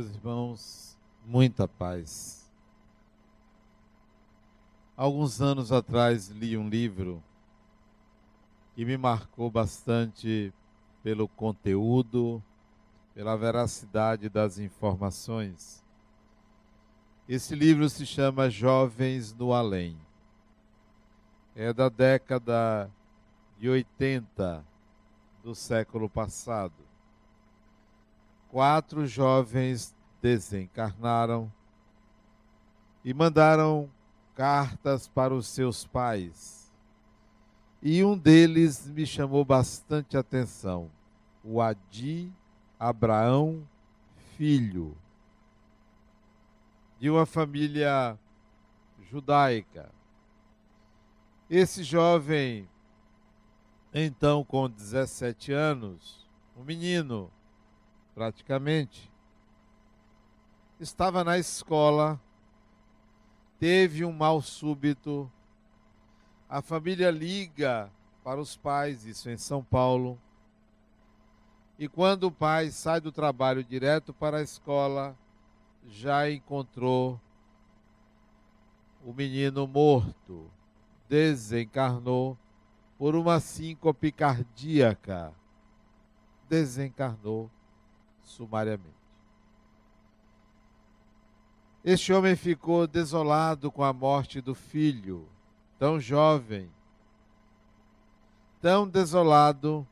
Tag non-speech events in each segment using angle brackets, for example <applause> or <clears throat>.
Meus irmãos, muita paz. Alguns anos atrás li um livro que me marcou bastante pelo conteúdo, pela veracidade das informações. Esse livro se chama Jovens no Além. É da década de 80 do século passado. Quatro jovens desencarnaram e mandaram cartas para os seus pais. E um deles me chamou bastante atenção, o Adi Abraão Filho, de uma família judaica. Esse jovem, então com 17 anos, um menino, praticamente, estava na escola, teve um mal súbito, a família liga para os pais, isso em São Paulo, e quando o pai sai do trabalho direto para a escola, já encontrou o menino morto, desencarnou por uma síncope cardíaca, desencarnou sumariamente. Este homem ficou desolado com a morte do filho, tão jovem, tão desolado,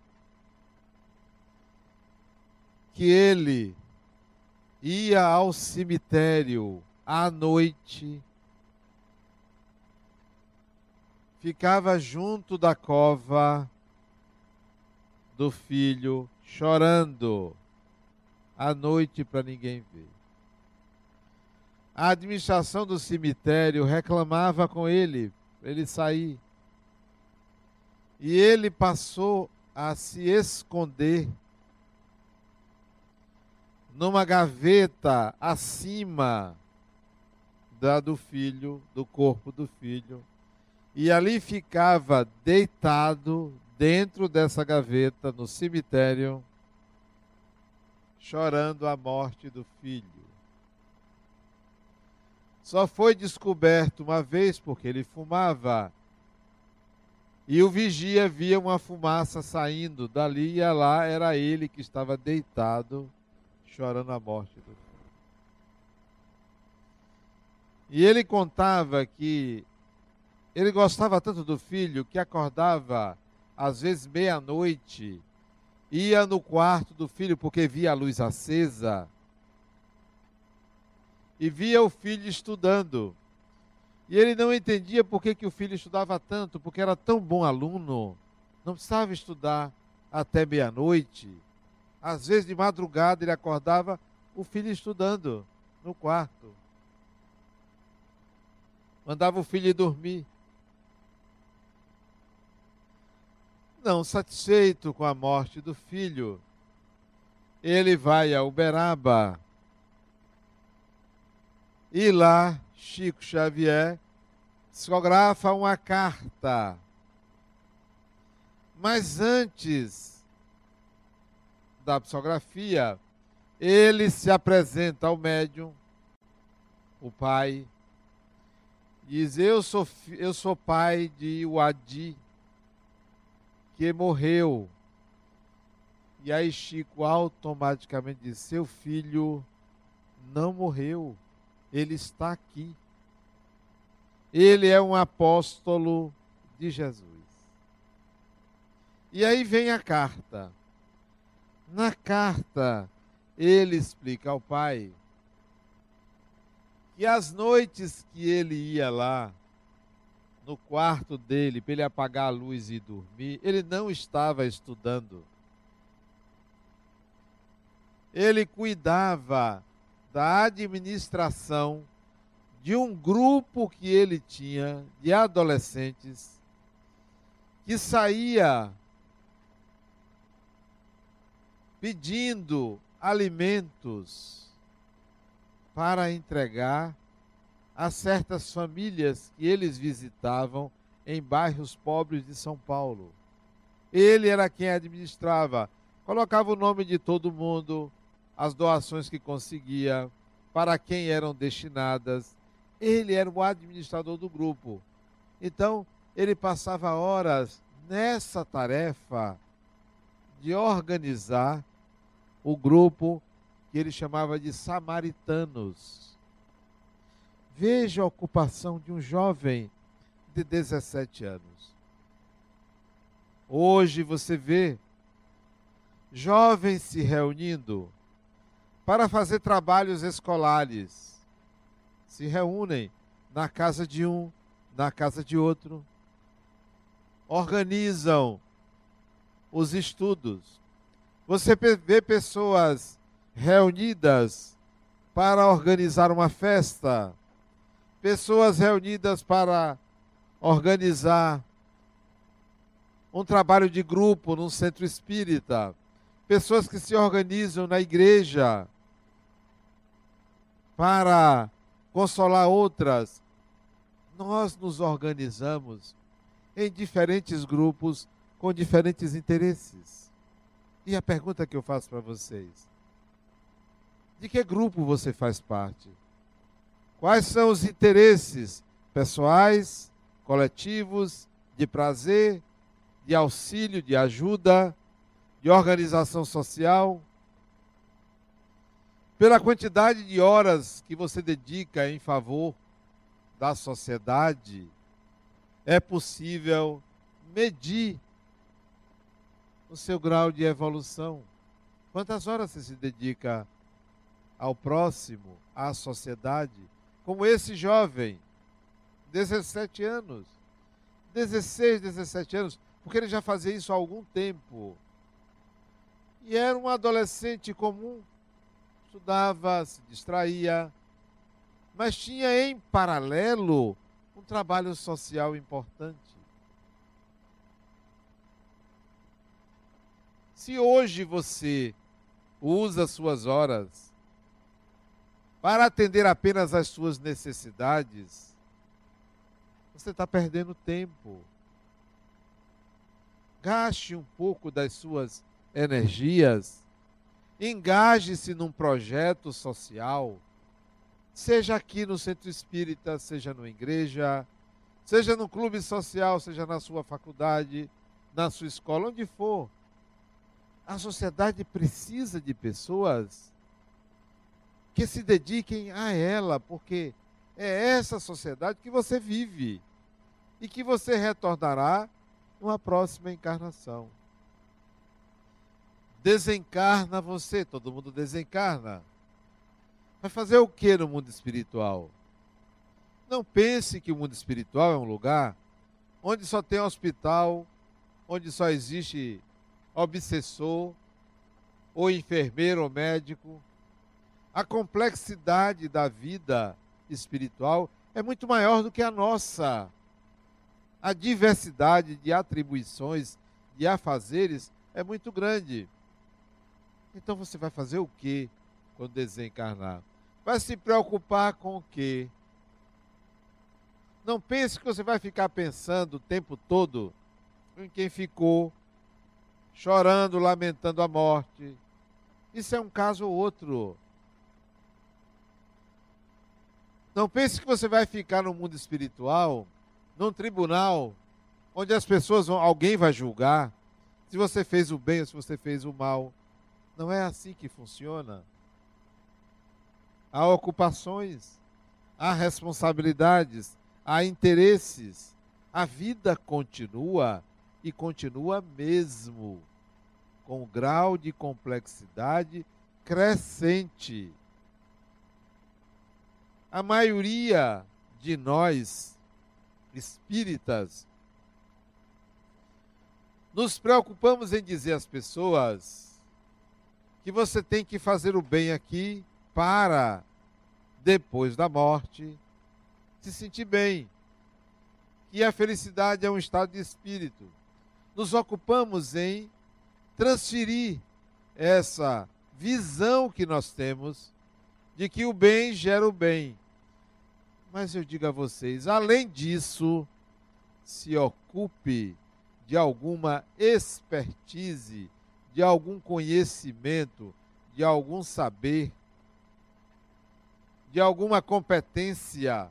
que ele ia ao cemitério à noite, ficava junto da cova do filho, chorando à noite para ninguém ver a administração do cemitério reclamava com ele, ele sair. E ele passou a se esconder numa gaveta acima da do filho, do corpo do filho, e ali ficava deitado dentro dessa gaveta no cemitério, chorando a morte do filho. Só foi descoberto uma vez porque ele fumava. E o vigia via uma fumaça saindo dali e lá era ele que estava deitado, chorando a morte do filho. E ele contava que ele gostava tanto do filho que acordava às vezes meia-noite, ia no quarto do filho porque via a luz acesa e via o filho estudando. E ele não entendia por que, que o filho estudava tanto, porque era tão bom aluno, não precisava estudar até meia-noite. Às vezes de madrugada ele acordava, o filho estudando no quarto. Mandava o filho dormir. Não satisfeito com a morte do filho, ele vai a Uberaba e lá, Chico Xavier psicografa uma carta. Mas antes da psicografia, ele se apresenta ao médium, o pai, diz: Eu sou, eu sou pai de Uadi, que morreu. E aí Chico automaticamente diz: Seu filho não morreu ele está aqui. Ele é um apóstolo de Jesus. E aí vem a carta. Na carta, ele explica ao pai que as noites que ele ia lá, no quarto dele, para ele apagar a luz e dormir, ele não estava estudando. Ele cuidava da administração de um grupo que ele tinha de adolescentes que saía pedindo alimentos para entregar a certas famílias que eles visitavam em bairros pobres de São Paulo. Ele era quem administrava, colocava o nome de todo mundo, as doações que conseguia, para quem eram destinadas. Ele era o administrador do grupo. Então, ele passava horas nessa tarefa de organizar o grupo que ele chamava de samaritanos. Veja a ocupação de um jovem de 17 anos. Hoje você vê jovens se reunindo para fazer trabalhos escolares. Se reúnem na casa de um, na casa de outro. Organizam os estudos. Você vê pessoas reunidas para organizar uma festa, pessoas reunidas para organizar um trabalho de grupo num centro espírita, pessoas que se organizam na igreja para consolar outras. Nós nos organizamos em diferentes grupos com diferentes interesses. E a pergunta que eu faço para vocês: de que grupo você faz parte? Quais são os interesses pessoais, coletivos, de prazer, de auxílio, de ajuda, de organização social? Pela quantidade de horas que você dedica em favor da sociedade, é possível medir o seu grau de evolução. Quantas horas você se dedica ao próximo, à sociedade? Como esse jovem, 17 anos, 16, 17 anos, porque ele já fazia isso há algum tempo. E era um adolescente comum, estudava, se distraía, mas tinha em paralelo um trabalho social importante. Se hoje você usa suas horas para atender apenas às suas necessidades, você está perdendo tempo. Gaste um pouco das suas energias, engaje-se num projeto social, seja aqui no centro espírita, seja numa igreja, seja no clube social, seja na sua faculdade, na sua escola, onde for. A sociedade precisa de pessoas que se dediquem a ela, porque é essa sociedade que você vive e que você retornará numa próxima encarnação. Desencarna você, todo mundo desencarna. Vai fazer o que no mundo espiritual? Não pense que o mundo espiritual é um lugar onde só tem hospital, onde só existe obsessor, ou enfermeiro ou médico. A complexidade da vida espiritual é muito maior do que a nossa. A diversidade de atribuições, de afazeres é muito grande. Então você vai fazer o que quando desencarnar? Vai se preocupar com o quê? Não pense que você vai ficar pensando o tempo todo em quem ficou, chorando, lamentando a morte. Isso é um caso ou outro. Não pense que você vai ficar no mundo espiritual, num tribunal, onde as pessoas vão, alguém vai julgar se você fez o bem ou se você fez o mal. Não é assim que funciona. Há ocupações, há responsabilidades, há interesses. A vida continua e continua mesmo com grau de complexidade crescente. A maioria de nós, espíritas, nos preocupamos em dizer às pessoas que você tem que fazer o bem aqui para, depois da morte, se sentir bem. Que a felicidade é um estado de espírito. Nos ocupamos em transferir essa visão que nós temos de que o bem gera o bem. Mas eu digo a vocês, além disso, se ocupe de alguma expertise, de algum conhecimento, de algum saber, de alguma competência.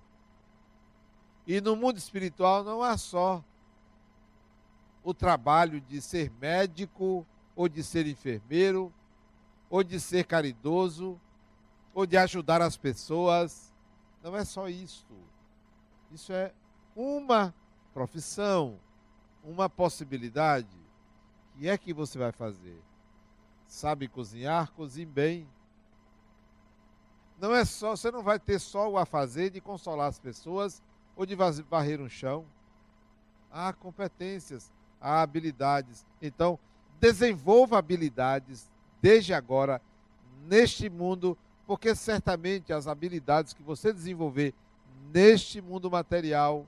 E no mundo espiritual não há só o trabalho de ser médico, ou de ser enfermeiro, ou de ser caridoso, ou de ajudar as pessoas. Não é só isso. Isso é uma profissão, uma possibilidade. Que é que você vai fazer? Sabe cozinhar? Cozinhe bem. Não é só, você não vai ter só o a fazer de consolar as pessoas ou de varrer um chão. Há competências, há habilidades. Então, desenvolva habilidades desde agora neste mundo, porque certamente as habilidades que você desenvolver neste mundo material,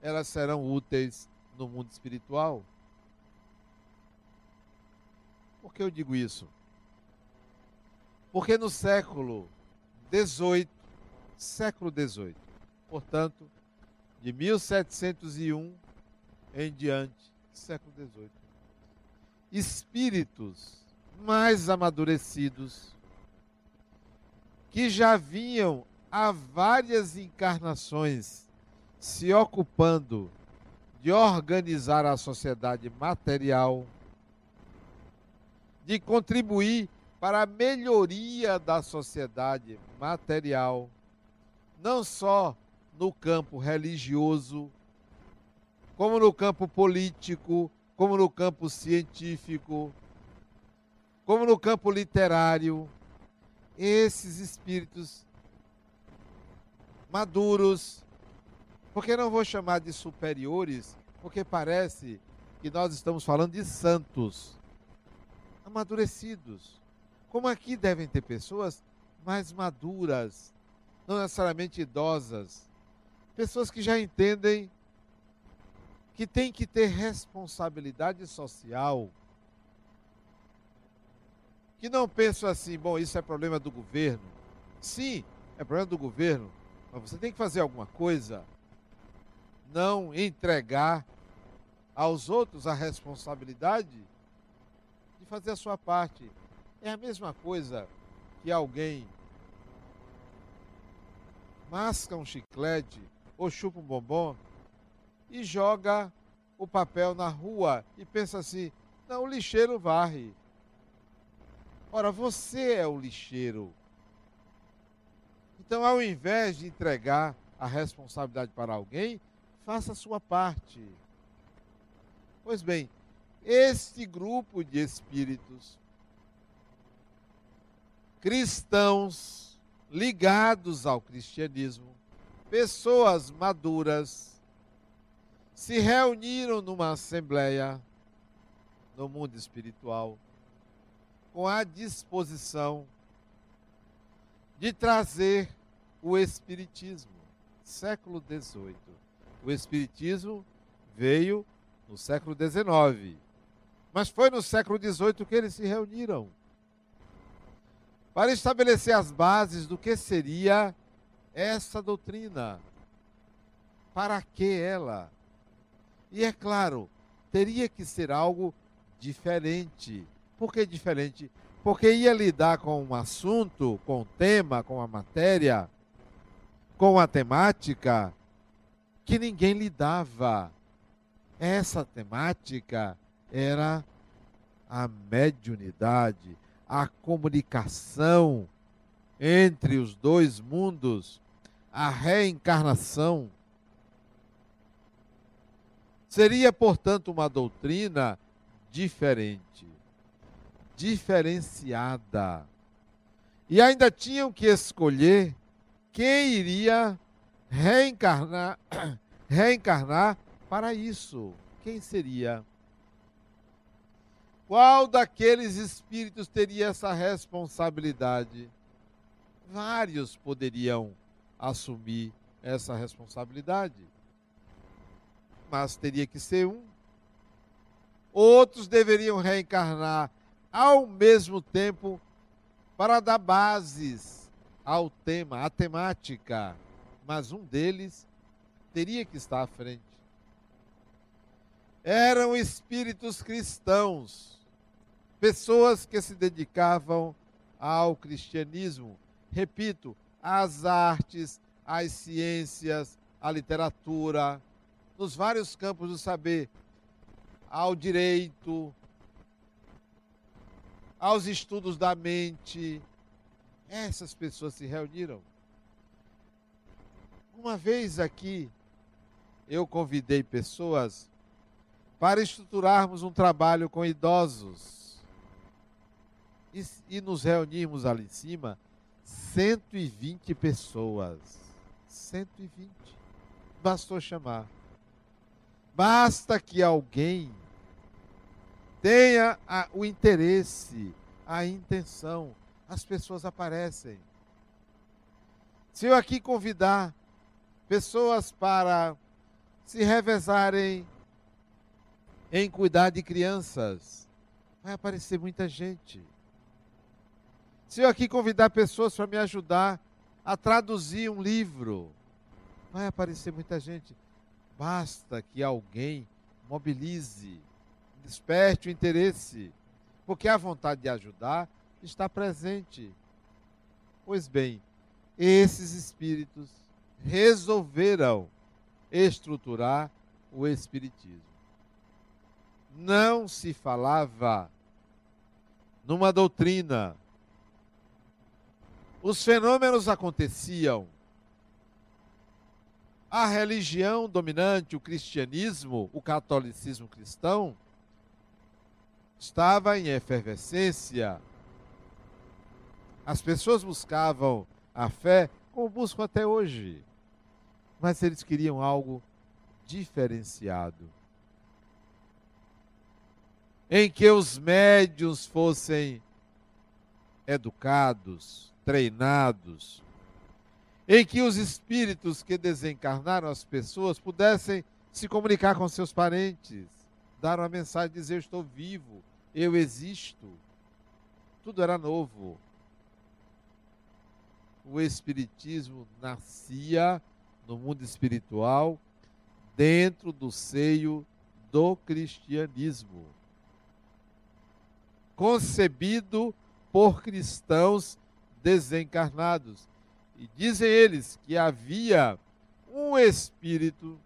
elas serão úteis no mundo espiritual. Por que eu digo isso? Porque no século 18, século 18, portanto, de 1701 em diante, século 18, espíritos mais amadurecidos que já vinham há várias encarnações se ocupando de organizar a sociedade material, de contribuir para a melhoria da sociedade material, não só no campo religioso, como no campo político, como no campo científico, como no campo literário. Esses espíritos maduros, porque não vou chamar de superiores, porque parece que nós estamos falando de santos amadurecidos. Como aqui devem ter pessoas mais maduras, não necessariamente idosas, pessoas que já entendem que tem que ter responsabilidade social, que não pensam assim, bom, isso é problema do governo. Sim, é problema do governo, mas você tem que fazer alguma coisa. Não entregar aos outros a responsabilidade de fazer a sua parte. É a mesma coisa que alguém masca um chiclete ou chupa um bombom e joga o papel na rua e pensa assim: não, o lixeiro varre. Ora, você é o lixeiro. Então, ao invés de entregar a responsabilidade para alguém, faça a sua parte. Pois bem, este grupo de espíritos cristãos ligados ao cristianismo, pessoas maduras, se reuniram numa assembleia no mundo espiritual com a disposição de trazer o Espiritismo, século XVIII. O Espiritismo veio no século XIX, mas foi no século XVIII que eles se reuniram para estabelecer as bases do que seria essa doutrina. Para que ela? E é claro, teria que ser algo diferente. Por que diferente? Porque ia lidar com um assunto, com um tema, com a matéria, com a temática que ninguém lidava. Essa temática era a mediunidade, a comunicação entre os dois mundos, a reencarnação. Seria, portanto, uma doutrina diferente, diferenciada. E ainda tinham que escolher quem iria reencarnar, <clears throat> reencarnar para isso. Quem seria? Qual daqueles espíritos teria essa responsabilidade? Vários poderiam assumir essa responsabilidade mas teria que ser um. Outros deveriam reencarnar ao mesmo tempo para dar bases ao tema, à temática, mas um deles teria que estar à frente. Eram espíritos cristãos, pessoas que se dedicavam ao cristianismo. Repito, as artes, as ciências, a literatura, nos vários campos do saber, ao direito, aos estudos da mente. Essas pessoas se reuniram. Uma vez aqui, eu convidei pessoas para estruturarmos um trabalho com idosos. E, e nos reunimos ali em cima, 120 pessoas. 120. Bastou chamar. Basta que alguém tenha a, o interesse, a intenção, as pessoas aparecem. Se eu aqui convidar pessoas para se revezarem em cuidar de crianças, vai aparecer muita gente. Se eu aqui convidar pessoas para me ajudar a traduzir um livro, vai aparecer muita gente. Basta que alguém mobilize, desperte o interesse, porque a vontade de ajudar está presente. Pois bem, esses espíritos resolveram estruturar o Espiritismo. Não se falava numa doutrina os fenômenos aconteciam. A religião dominante, o cristianismo, o catolicismo cristão, estava em efervescência. As pessoas buscavam a fé como buscam até hoje. Mas eles queriam algo diferenciado. Em que os médios fossem educados, treinados, em que os espíritos que desencarnaram as pessoas pudessem se comunicar com seus parentes, dar uma mensagem, dizer: estou vivo, eu existo. Tudo era novo. O Espiritismo nascia no mundo espiritual, dentro do seio do cristianismo. Concebido por cristãos desencarnados. E dizem eles que havia um espírito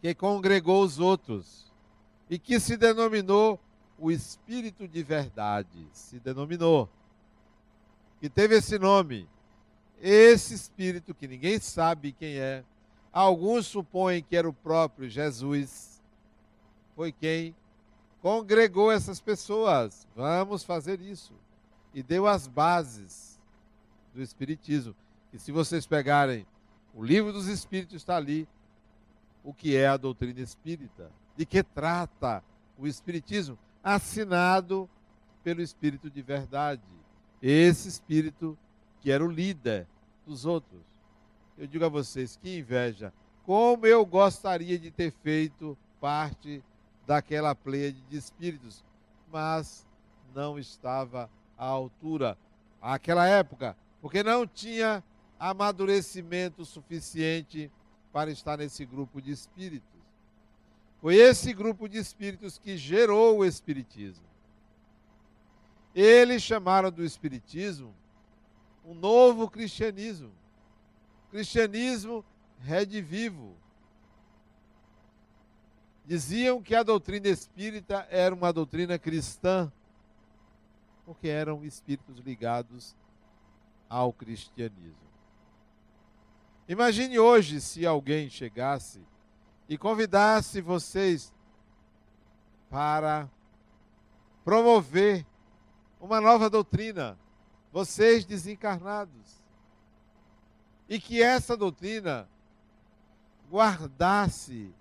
que congregou os outros e que se denominou o Espírito de Verdade. Se denominou. Que teve esse nome. Esse Espírito, que ninguém sabe quem é, alguns supõem que era o próprio Jesus, foi quem congregou essas pessoas. Vamos fazer isso e deu as bases do Espiritismo. E se vocês pegarem o livro dos Espíritos, está ali o que é a doutrina espírita, de que trata o Espiritismo, assinado pelo Espírito de Verdade. Esse Espírito que era o líder dos outros. Eu digo a vocês, que inveja. Como eu gostaria de ter feito parte daquela pleia de espíritos, mas não estava à altura àquela época, porque não tinha amadurecimento suficiente para estar nesse grupo de espíritos. Foi esse grupo de espíritos que gerou o espiritismo. Eles chamaram do espiritismo um novo cristianismo. Cristianismo redivivo. Diziam que a doutrina espírita era uma doutrina cristã, porque eram espíritos ligados ao cristianismo. Imagine hoje se alguém chegasse e convidasse vocês para promover uma nova doutrina, vocês desencarnados, e que essa doutrina guardasse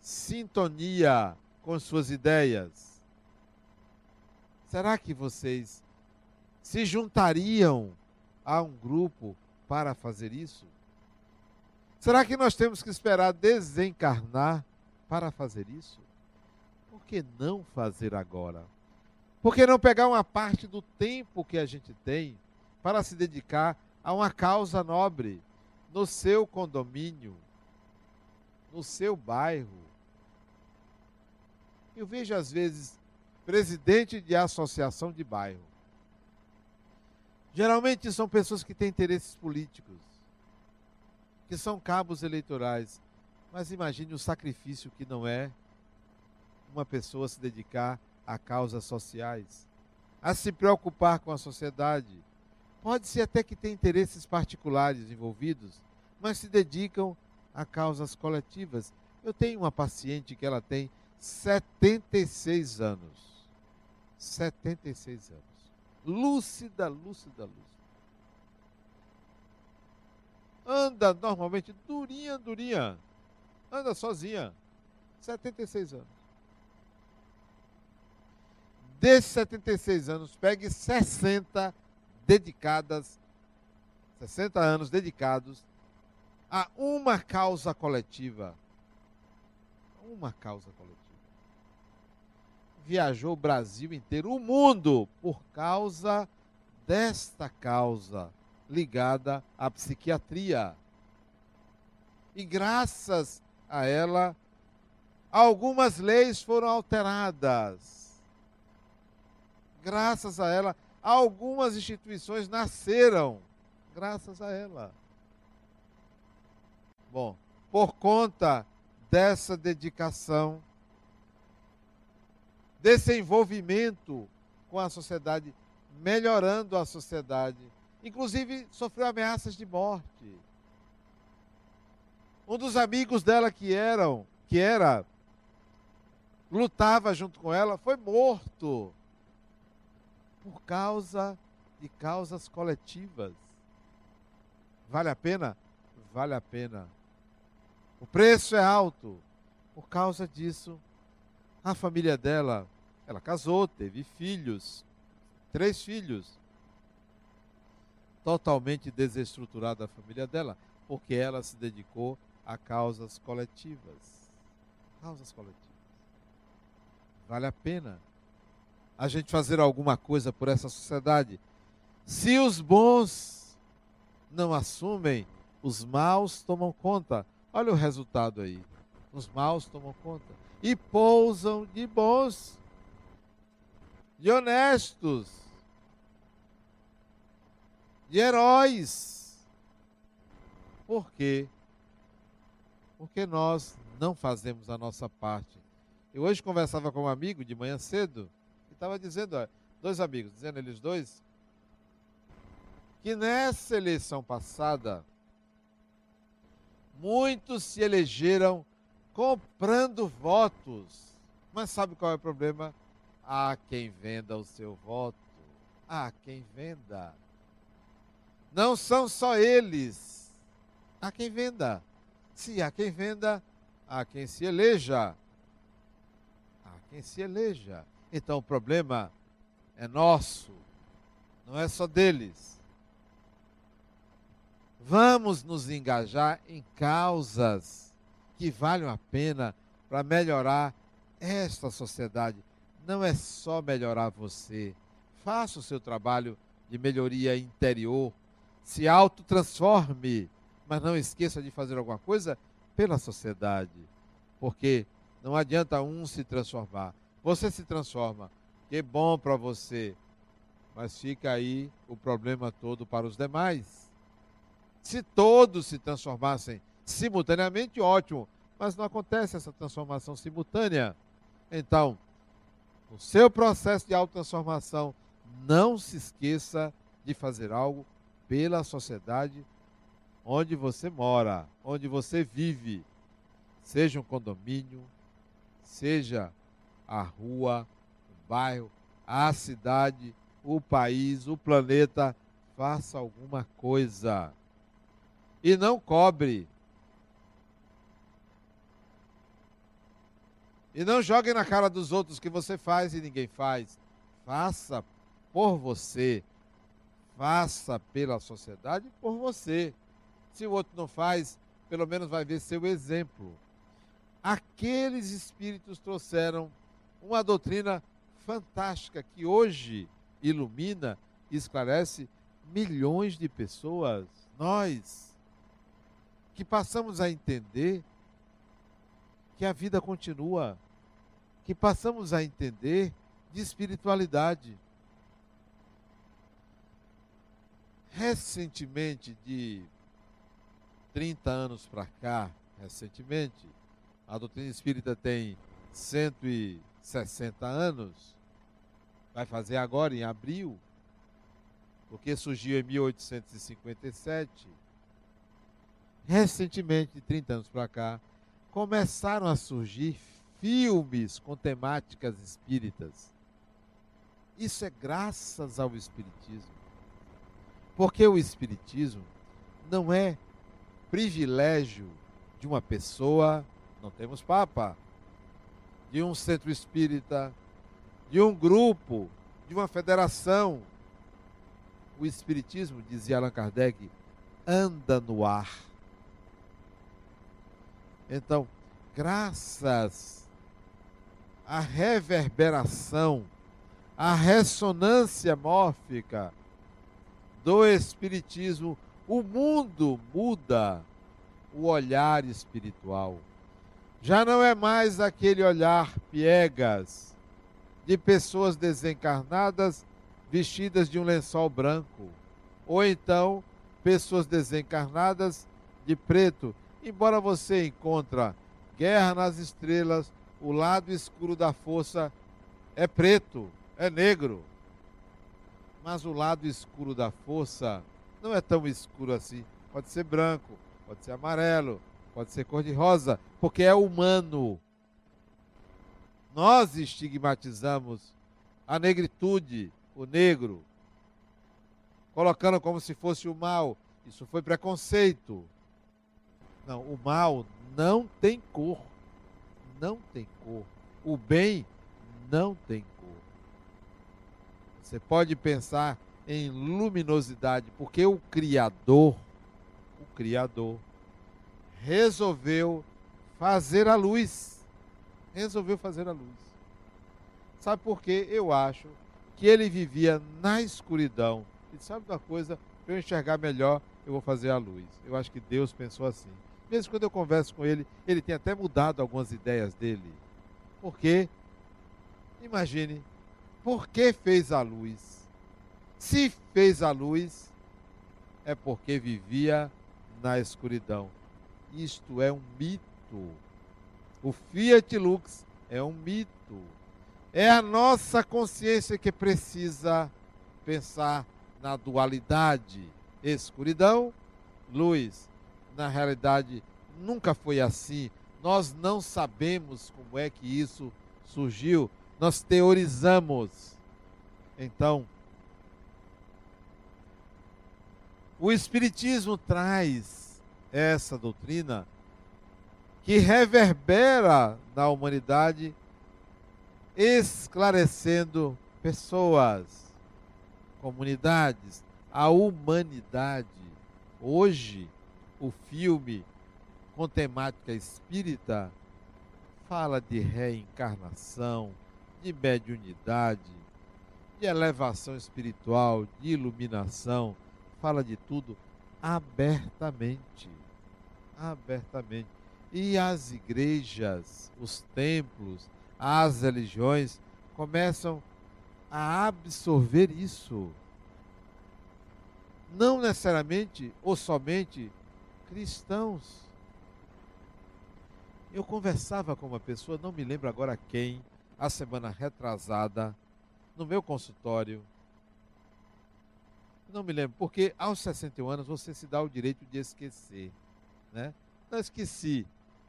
sintonia com suas ideias Será que vocês se juntariam a um grupo para fazer isso? Será que nós temos que esperar desencarnar para fazer isso? Por que não fazer agora? Por que não pegar uma parte do tempo que a gente tem para se dedicar a uma causa nobre no seu condomínio, no seu bairro? Eu vejo às vezes presidente de associação de bairro. Geralmente são pessoas que têm interesses políticos, que são cabos eleitorais. Mas imagine o sacrifício que não é uma pessoa se dedicar a causas sociais, a se preocupar com a sociedade. Pode ser até que tenha interesses particulares envolvidos, mas se dedicam a causas coletivas. Eu tenho uma paciente que ela tem 76 anos. 76 anos. Lúcida, lúcida, lúcida. Anda normalmente durinha, durinha. Anda sozinha. 76 anos. Desses 76 anos, pegue 60 dedicadas, 60 anos dedicados a uma causa coletiva. Uma causa coletiva. Viajou o Brasil inteiro, o mundo, por causa desta causa ligada à psiquiatria. E graças a ela, algumas leis foram alteradas. Graças a ela, algumas instituições nasceram. Graças a ela. Bom, por conta dessa dedicação, desse envolvimento com a sociedade, melhorando a sociedade, inclusive sofreu ameaças de morte. Um dos amigos dela que eram, que era lutava junto com ela, foi morto por causa de causas coletivas. Vale a pena? Vale a pena. O preço é alto. Por causa disso, a família dela, ela casou, teve filhos, três filhos. Totalmente desestruturada a família dela, porque ela se dedicou a causas coletivas. Causas coletivas. Vale a pena a gente fazer alguma coisa por essa sociedade. Se os bons não assumem, os maus tomam conta. Olha o resultado aí. Os maus tomam conta. E pousam de bons, de honestos, de heróis. Por quê? Porque nós não fazemos a nossa parte. Eu hoje conversava com um amigo de manhã cedo e estava dizendo, dois amigos, dizendo eles dois, que nessa eleição passada Muitos se elegeram comprando votos. Mas sabe qual é o problema? Há quem venda o seu voto. Há quem venda. Não são só eles. Há quem venda. Se há quem venda, há quem se eleja. Há quem se eleja. Então o problema é nosso, não é só deles. Vamos nos engajar em causas que valham a pena para melhorar esta sociedade. Não é só melhorar você. Faça o seu trabalho de melhoria interior. Se autotransforme. Mas não esqueça de fazer alguma coisa pela sociedade. Porque não adianta um se transformar. Você se transforma. Que bom para você. Mas fica aí o problema todo para os demais. Se todos se transformassem simultaneamente, ótimo. Mas não acontece essa transformação simultânea. Então, no seu processo de autotransformação, não se esqueça de fazer algo pela sociedade onde você mora, onde você vive. Seja um condomínio, seja a rua, o bairro, a cidade, o país, o planeta, faça alguma coisa e não cobre. E não jogue na cara dos outros que você faz e ninguém faz. Faça por você. Faça pela sociedade por você. Se o outro não faz, pelo menos vai ver seu exemplo. Aqueles espíritos trouxeram uma doutrina fantástica que hoje ilumina e esclarece milhões de pessoas. Nós que passamos a entender que a vida continua, que passamos a entender de espiritualidade. Recentemente, de 30 anos para cá, recentemente, a doutrina espírita tem 160 anos, vai fazer agora em abril, porque surgiu em 1857. Recentemente, de 30 anos para cá, começaram a surgir filmes com temáticas espíritas. Isso é graças ao Espiritismo. Porque o Espiritismo não é privilégio de uma pessoa, não temos Papa, de um centro espírita, de um grupo, de uma federação. O Espiritismo, dizia Allan Kardec, anda no ar. Então, graças à reverberação, à ressonância mórfica do Espiritismo, o mundo muda o olhar espiritual. Já não é mais aquele olhar piegas de pessoas desencarnadas vestidas de um lençol branco, ou então pessoas desencarnadas de preto. Embora você encontra Guerra nas Estrelas, o lado escuro da força é preto, é negro. Mas o lado escuro da força não é tão escuro assim. Pode ser branco, pode ser amarelo, pode ser cor-de-rosa, porque é humano. Nós estigmatizamos a negritude, o negro, colocando como se fosse o mal. Isso foi preconceito. Não, o mal não tem cor. Não tem cor. O bem não tem cor. Você pode pensar em luminosidade, porque o Criador, o Criador, resolveu fazer a luz. Resolveu fazer a luz. Sabe por quê? Eu acho que ele vivia na escuridão. E sabe uma coisa? Para eu enxergar melhor, eu vou fazer a luz. Eu acho que Deus pensou assim. Mesmo quando eu converso com ele, ele tem até mudado algumas ideias dele. Por quê? Imagine, por que fez a luz? Se fez a luz, é porque vivia na escuridão. Isto é um mito. O Fiat Lux é um mito. É a nossa consciência que precisa pensar na dualidade escuridão, luz na realidade nunca foi assim. Nós não sabemos como é que isso surgiu. Nós teorizamos. Então, o Espiritismo traz essa doutrina que reverbera na humanidade, esclarecendo pessoas, comunidades, a humanidade. Hoje, o filme com temática espírita fala de reencarnação, de mediunidade, de elevação espiritual, de iluminação, fala de tudo abertamente. Abertamente. E as igrejas, os templos, as religiões começam a absorver isso. Não necessariamente ou somente cristãos. Eu conversava com uma pessoa, não me lembro agora quem, a semana retrasada, no meu consultório. Não me lembro, porque aos 61 anos você se dá o direito de esquecer. Né? Não esqueci,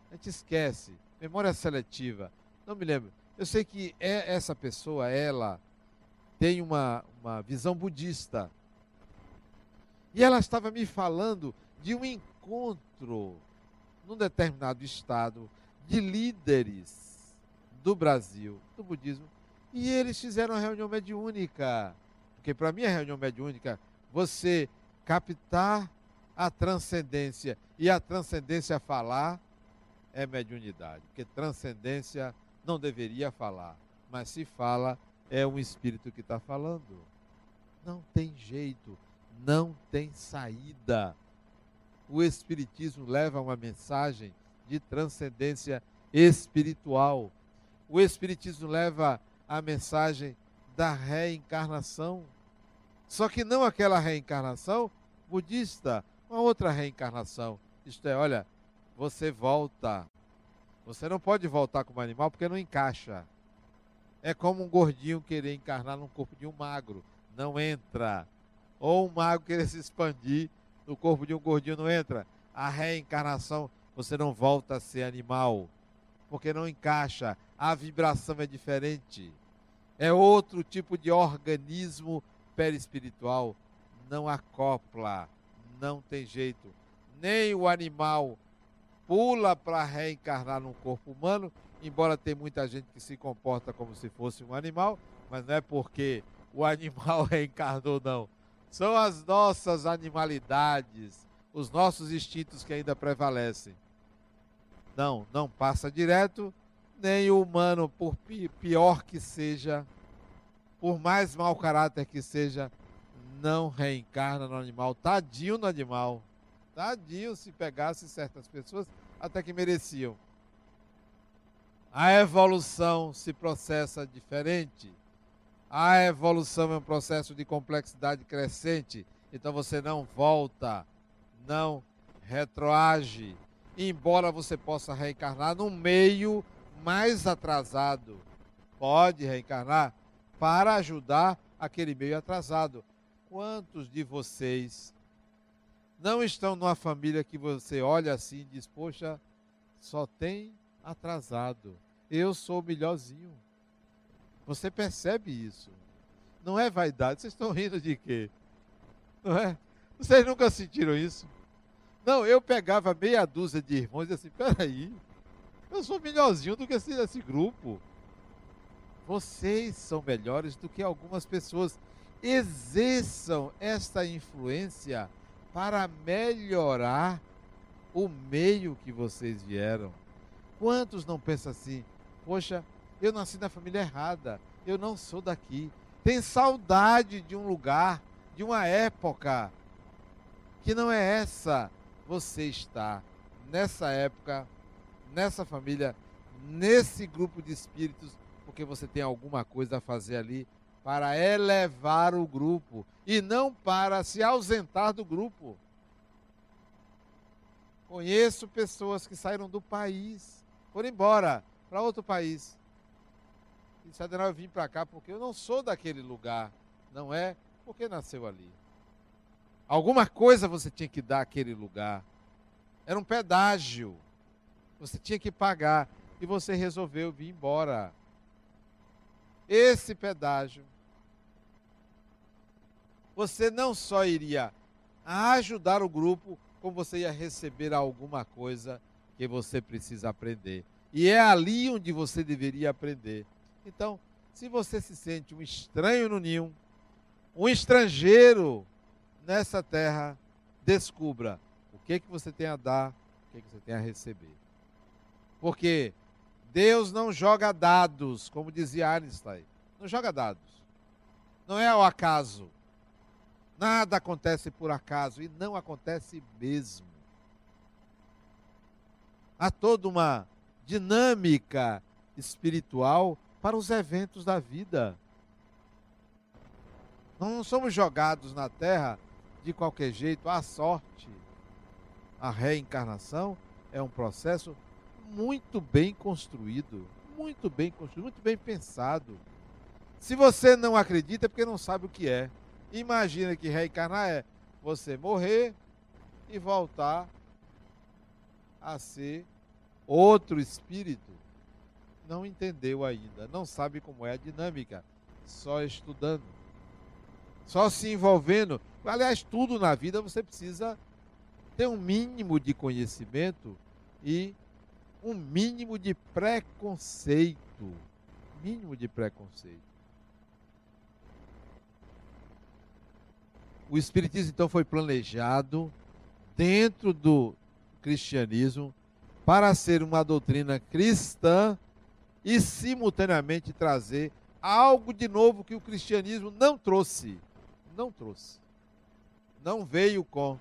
a gente esquece. Memória seletiva, não me lembro. Eu sei que é essa pessoa, ela tem uma, uma visão budista. E ela estava me falando de um encontro num determinado estado de líderes do Brasil, do budismo, e eles fizeram uma reunião mediúnica. Porque para mim a reunião mediúnica, você captar a transcendência e a transcendência falar é mediunidade. Porque transcendência não deveria falar, mas se fala é um espírito que está falando. Não tem jeito, não tem saída o Espiritismo leva uma mensagem de transcendência espiritual. O Espiritismo leva a mensagem da reencarnação. Só que não aquela reencarnação budista, uma outra reencarnação. Isto é, olha, você volta. Você não pode voltar como animal porque não encaixa. É como um gordinho querer encarnar no corpo de um magro. Não entra. Ou um magro querer se expandir no corpo de um gordinho. Não entra. A reencarnação, você não volta a ser animal. Porque não encaixa. A vibração é diferente. É outro tipo de organismo perispiritual. Não acopla. Não tem jeito. Nem o animal pula para reencarnar num corpo humano, embora tenha muita gente que se comporta como se fosse um animal, mas não é porque o <laughs> animal reencarnou, não. São as nossas animalidades, os nossos instintos que ainda prevalecem. Não, não passa direto, nem o humano, por pior que seja, por mais mau caráter que seja, não reencarna no animal. Tadinho no animal. Tadinho se pegasse certas pessoas até que mereciam. A evolução se processa diferente. A evolução é um processo de complexidade crescente. Então você não volta, não retroage. Embora você possa reencarnar num meio mais atrasado. Pode reencarnar para ajudar aquele meio atrasado. Quantos de vocês não estão numa família que você olha assim e diz: Poxa, só tem atrasado. Eu sou o melhorzinho. Você percebe isso. Não é vaidade. Vocês estão rindo de quê? Não é? Vocês nunca sentiram isso? Não, eu pegava meia dúzia de irmãos e assim: peraí, eu sou melhorzinho do que esse, esse grupo. Vocês são melhores do que algumas pessoas. Exerçam esta influência para melhorar o meio que vocês vieram. Quantos não pensam assim? Poxa, eu nasci na família errada, eu não sou daqui. Tem saudade de um lugar, de uma época que não é essa. Você está nessa época, nessa família, nesse grupo de espíritos, porque você tem alguma coisa a fazer ali para elevar o grupo e não para se ausentar do grupo. Conheço pessoas que saíram do país, foram embora para outro país. E disse, Adenal, eu vim para cá porque eu não sou daquele lugar. Não é porque nasceu ali. Alguma coisa você tinha que dar àquele lugar. Era um pedágio. Você tinha que pagar. E você resolveu vir embora. Esse pedágio você não só iria ajudar o grupo, como você ia receber alguma coisa que você precisa aprender. E é ali onde você deveria aprender. Então, se você se sente um estranho no ninho, um estrangeiro nessa terra, descubra o que, que você tem a dar, o que, que você tem a receber. Porque Deus não joga dados, como dizia Einstein. Não joga dados. Não é ao acaso. Nada acontece por acaso e não acontece mesmo. Há toda uma dinâmica espiritual para os eventos da vida. Não somos jogados na terra de qualquer jeito, à sorte. A reencarnação é um processo muito bem construído, muito bem construído, muito bem pensado. Se você não acredita, é porque não sabe o que é. Imagina que reencarnar é você morrer e voltar a ser outro espírito. Não entendeu ainda, não sabe como é a dinâmica, só estudando, só se envolvendo. Aliás, tudo na vida você precisa ter um mínimo de conhecimento e um mínimo de preconceito. Mínimo de preconceito. O Espiritismo, então, foi planejado dentro do cristianismo para ser uma doutrina cristã e, simultaneamente, trazer algo de novo que o cristianismo não trouxe. Não trouxe. Não veio com.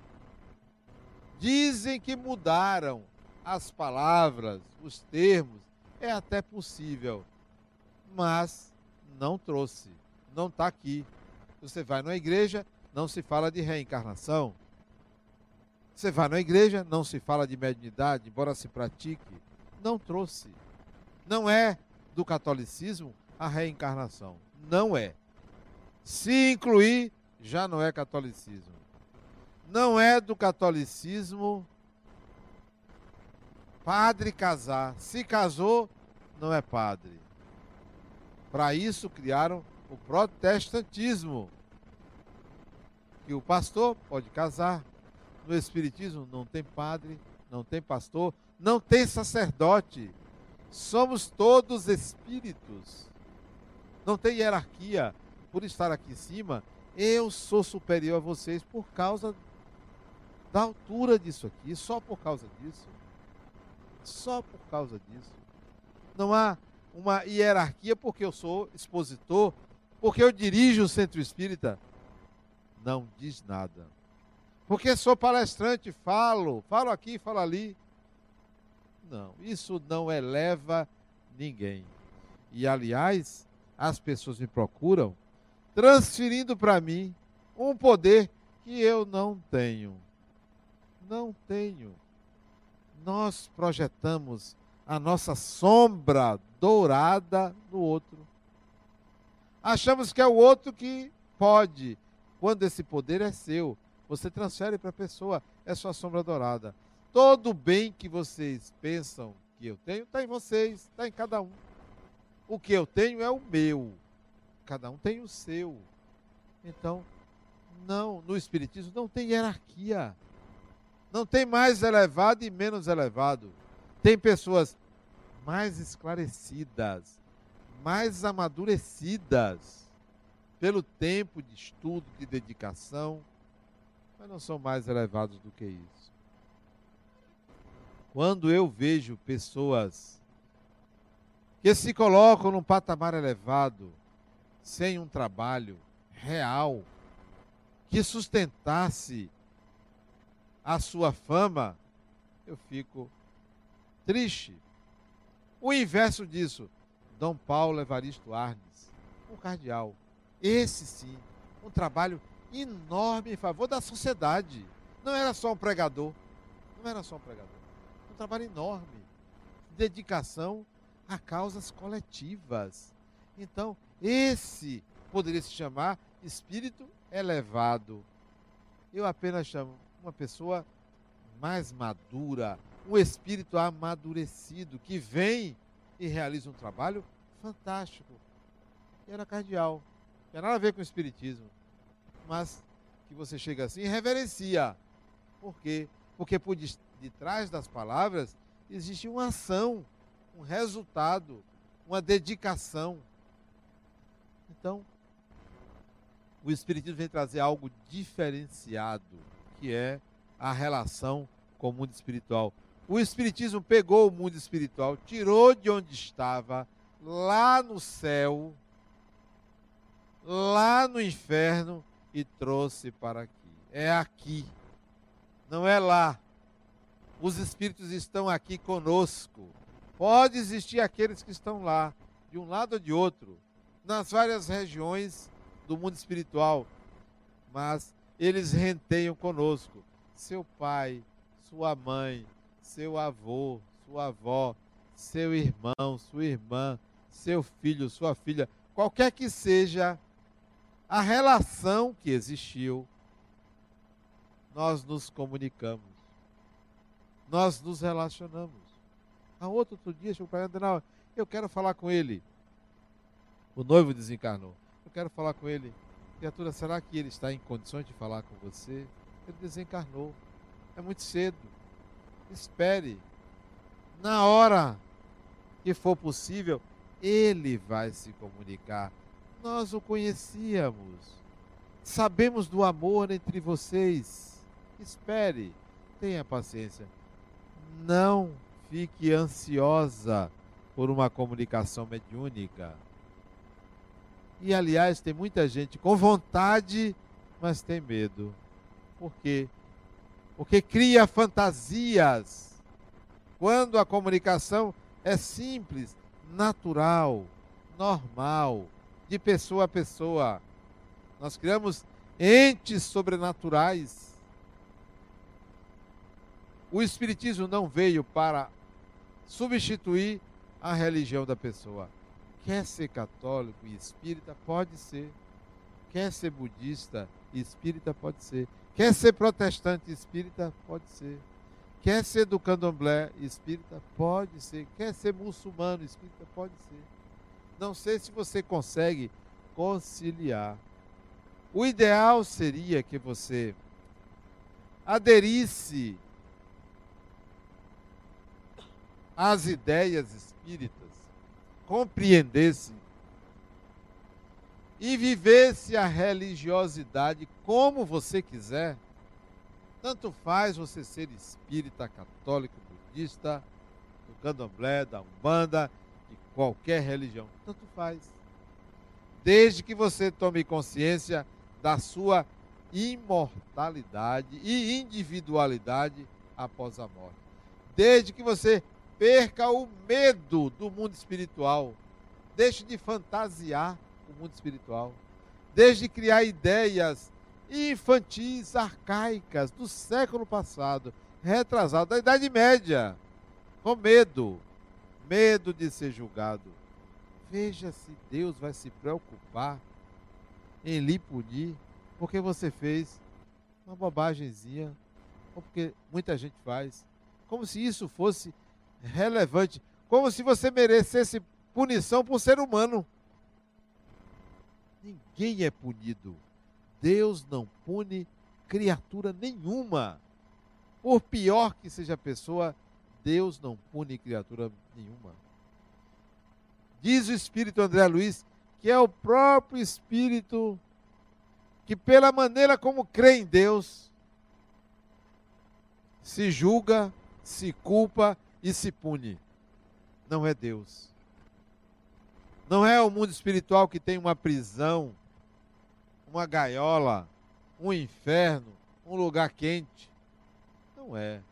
Dizem que mudaram as palavras, os termos. É até possível. Mas não trouxe. Não está aqui Você vai numa igreja, não se fala de reencarnação. Você vai na igreja, não se fala de mediunidade, embora se pratique. Não trouxe. Não é do catolicismo a reencarnação. Não é. Se incluir, já não é catolicismo. Não é do catolicismo padre casar. Se casou, não é padre. Para isso criaram o protestantismo. Que o pastor pode casar, no Espiritismo não tem padre, não tem pastor, não tem sacerdote. Somos todos espíritos. Não tem hierarquia. Por estar aqui em cima, eu sou superior a vocês por causa da altura disso aqui, só por causa disso. Só por causa disso. Não há uma hierarquia porque eu sou expositor, porque eu dirijo o centro espírita. Não diz nada. Porque sou palestrante, falo, falo aqui, falo ali. Não, isso não eleva ninguém. E aliás, as pessoas me procuram transferindo para mim um poder que eu não tenho. Não tenho. Nós projetamos a nossa sombra dourada no outro. Achamos que é o outro que pode, quando esse poder é seu. Você transfere para a pessoa, é sua sombra dourada. Todo o bem que vocês pensam que eu tenho, está em vocês, está em cada um. O que eu tenho é o meu. Cada um tem o seu. Então, não, no Espiritismo não tem hierarquia. Não tem mais elevado e menos elevado. Tem pessoas mais esclarecidas, mais amadurecidas pelo tempo de estudo, de dedicação mas não são mais elevados do que isso. Quando eu vejo pessoas que se colocam num patamar elevado, sem um trabalho real, que sustentasse a sua fama, eu fico triste. O inverso disso, Dom Paulo Evaristo Arnes, um cardeal. Esse sim, um trabalho enorme em favor da sociedade. Não era só um pregador. Não era só um pregador. Um trabalho enorme. Dedicação a causas coletivas. Então, esse poderia se chamar espírito elevado. Eu apenas chamo uma pessoa mais madura, um espírito amadurecido que vem e realiza um trabalho fantástico. E era cardeal. Não tem nada a ver com o espiritismo mas que você chega assim e reverencia. Por quê? Porque por detrás das palavras existe uma ação, um resultado, uma dedicação. Então, o Espiritismo vem trazer algo diferenciado, que é a relação com o mundo espiritual. O Espiritismo pegou o mundo espiritual, tirou de onde estava, lá no céu, lá no inferno, e trouxe para aqui. É aqui, não é lá. Os espíritos estão aqui conosco. Pode existir aqueles que estão lá, de um lado ou de outro, nas várias regiões do mundo espiritual, mas eles renteiam conosco. Seu pai, sua mãe, seu avô, sua avó, seu irmão, sua irmã, seu filho, sua filha, qualquer que seja a relação que existiu, nós nos comunicamos, nós nos relacionamos. A outro, outro dia chegou para mim, eu quero falar com ele. O noivo desencarnou. Eu quero falar com ele. Criatura, será que ele está em condições de falar com você? Ele desencarnou. É muito cedo. Espere. Na hora que for possível, ele vai se comunicar nós o conhecíamos. Sabemos do amor entre vocês. Espere, tenha paciência. Não fique ansiosa por uma comunicação mediúnica. E aliás, tem muita gente com vontade, mas tem medo. Por quê? Porque cria fantasias. Quando a comunicação é simples, natural, normal, de pessoa a pessoa. Nós criamos entes sobrenaturais. O Espiritismo não veio para substituir a religião da pessoa. Quer ser católico e espírita? Pode ser. Quer ser budista e espírita? Pode ser. Quer ser protestante e espírita? Pode ser. Quer ser do candomblé espírita? Pode ser. Quer ser muçulmano espírita? Pode ser. Não sei se você consegue conciliar. O ideal seria que você aderisse às ideias espíritas, compreendesse e vivesse a religiosidade como você quiser. Tanto faz você ser espírita, católico, budista, do candomblé, da umbanda, de qualquer religião. Tanto faz. Desde que você tome consciência da sua imortalidade e individualidade após a morte. Desde que você perca o medo do mundo espiritual, deixe de fantasiar o mundo espiritual, deixe de criar ideias infantis, arcaicas do século passado, retrasado, da Idade Média, com medo, medo de ser julgado. Veja se Deus vai se preocupar em lhe punir porque você fez uma bobagemzinha, ou porque muita gente faz, como se isso fosse relevante, como se você merecesse punição por ser humano. Ninguém é punido. Deus não pune criatura nenhuma. Por pior que seja a pessoa, Deus não pune criatura nenhuma. Diz o Espírito André Luiz que é o próprio Espírito que, pela maneira como crê em Deus, se julga, se culpa e se pune. Não é Deus. Não é o mundo espiritual que tem uma prisão, uma gaiola, um inferno, um lugar quente. Não é.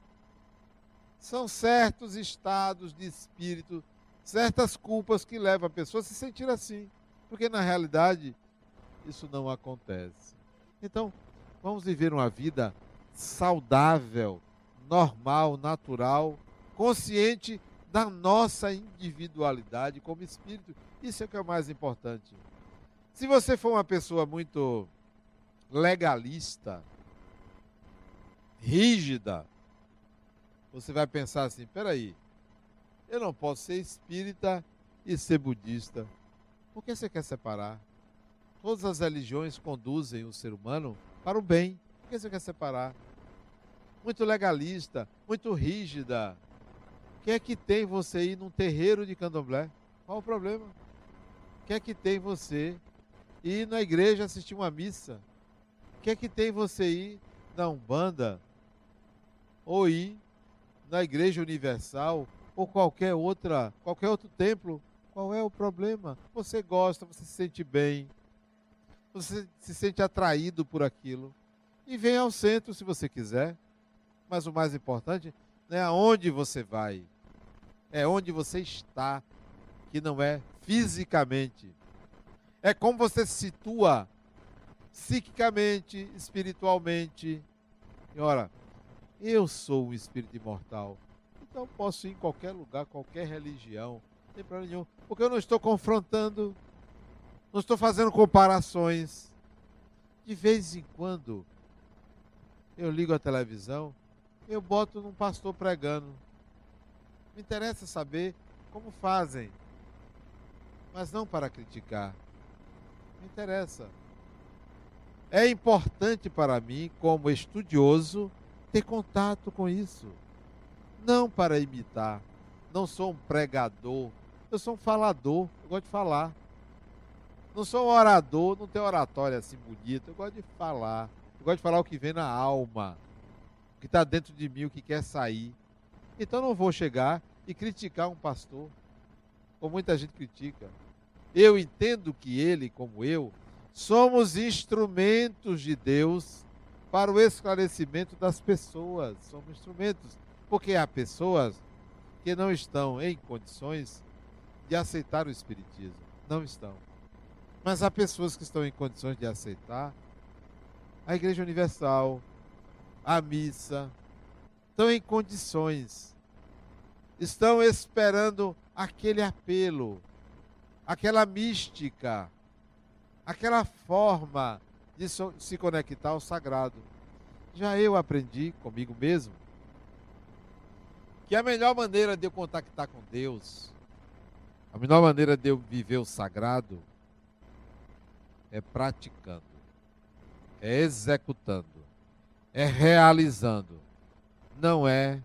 São certos estados de espírito, certas culpas que levam a pessoa a se sentir assim. Porque na realidade isso não acontece. Então, vamos viver uma vida saudável, normal, natural, consciente da nossa individualidade como espírito. Isso é o que é o mais importante. Se você for uma pessoa muito legalista, rígida, você vai pensar assim: peraí, eu não posso ser espírita e ser budista. Por que você quer separar? Todas as religiões conduzem o ser humano para o bem. Por que você quer separar? Muito legalista, muito rígida. Que é que tem você ir num terreiro de candomblé? Qual o problema? O que é que tem você ir na igreja assistir uma missa? O que é que tem você ir na Umbanda? Ou ir na Igreja Universal? Ou qualquer outra, qualquer outro templo qual é o problema? Você gosta, você se sente bem, você se sente atraído por aquilo. E vem ao centro se você quiser. Mas o mais importante é aonde você vai, é onde você está, que não é fisicamente. É como você se situa psiquicamente, espiritualmente. E ora, eu sou um espírito imortal. Então posso ir em qualquer lugar, qualquer religião, não tem problema nenhum. Porque eu não estou confrontando, não estou fazendo comparações. De vez em quando, eu ligo a televisão, eu boto num pastor pregando. Me interessa saber como fazem, mas não para criticar. Me interessa. É importante para mim, como estudioso, ter contato com isso. Não para imitar. Não sou um pregador eu sou um falador, eu gosto de falar. Não sou um orador, não tenho oratória assim bonita. Eu gosto de falar. Eu gosto de falar o que vem na alma, o que está dentro de mim, o que quer sair. Então não vou chegar e criticar um pastor, como muita gente critica. Eu entendo que ele, como eu, somos instrumentos de Deus para o esclarecimento das pessoas. Somos instrumentos. Porque há pessoas que não estão em condições de aceitar o Espiritismo. Não estão. Mas há pessoas que estão em condições de aceitar a Igreja Universal, a missa, estão em condições, estão esperando aquele apelo, aquela mística, aquela forma de se conectar ao sagrado. Já eu aprendi comigo mesmo que a melhor maneira de eu contactar com Deus, a melhor maneira de eu viver o sagrado é praticando, é executando, é realizando, não é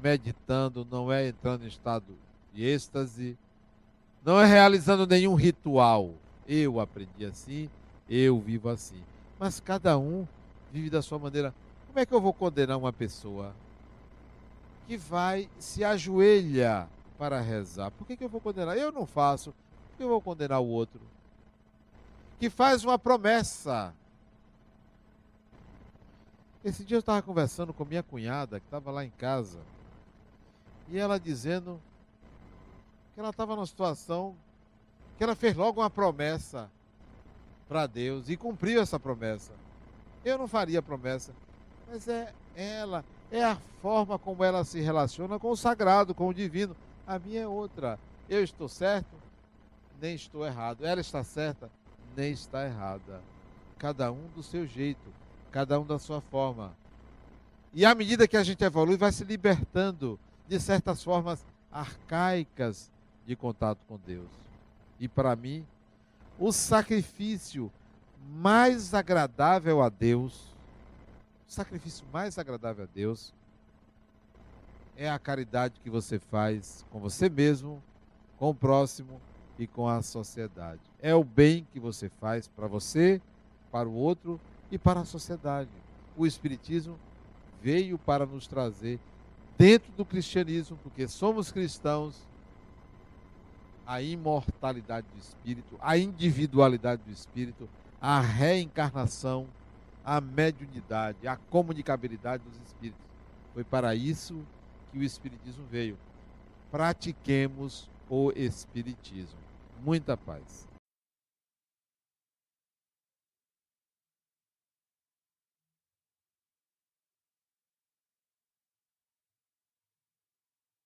meditando, não é entrando em estado de êxtase, não é realizando nenhum ritual. Eu aprendi assim, eu vivo assim. Mas cada um vive da sua maneira. Como é que eu vou condenar uma pessoa que vai se ajoelha para rezar? Por que, que eu vou condenar? Eu não faço. Por que eu vou condenar o outro? Que faz uma promessa. Esse dia eu estava conversando com minha cunhada, que estava lá em casa, e ela dizendo que ela estava numa situação que ela fez logo uma promessa para Deus e cumpriu essa promessa. Eu não faria promessa, mas é ela, é a forma como ela se relaciona com o sagrado, com o divino. A minha é outra. Eu estou certo, nem estou errado. Ela está certa, nem está errada. Cada um do seu jeito, cada um da sua forma. E à medida que a gente evolui, vai se libertando de certas formas arcaicas de contato com Deus. E para mim, o sacrifício mais agradável a Deus, o sacrifício mais agradável a Deus é a caridade que você faz com você mesmo, com o próximo e com a sociedade. É o bem que você faz para você, para o outro e para a sociedade. O Espiritismo veio para nos trazer, dentro do cristianismo, porque somos cristãos, a imortalidade do espírito, a individualidade do espírito, a reencarnação, a mediunidade, a comunicabilidade dos espíritos. Foi para isso que o espiritismo veio. Pratiquemos o espiritismo. Muita paz.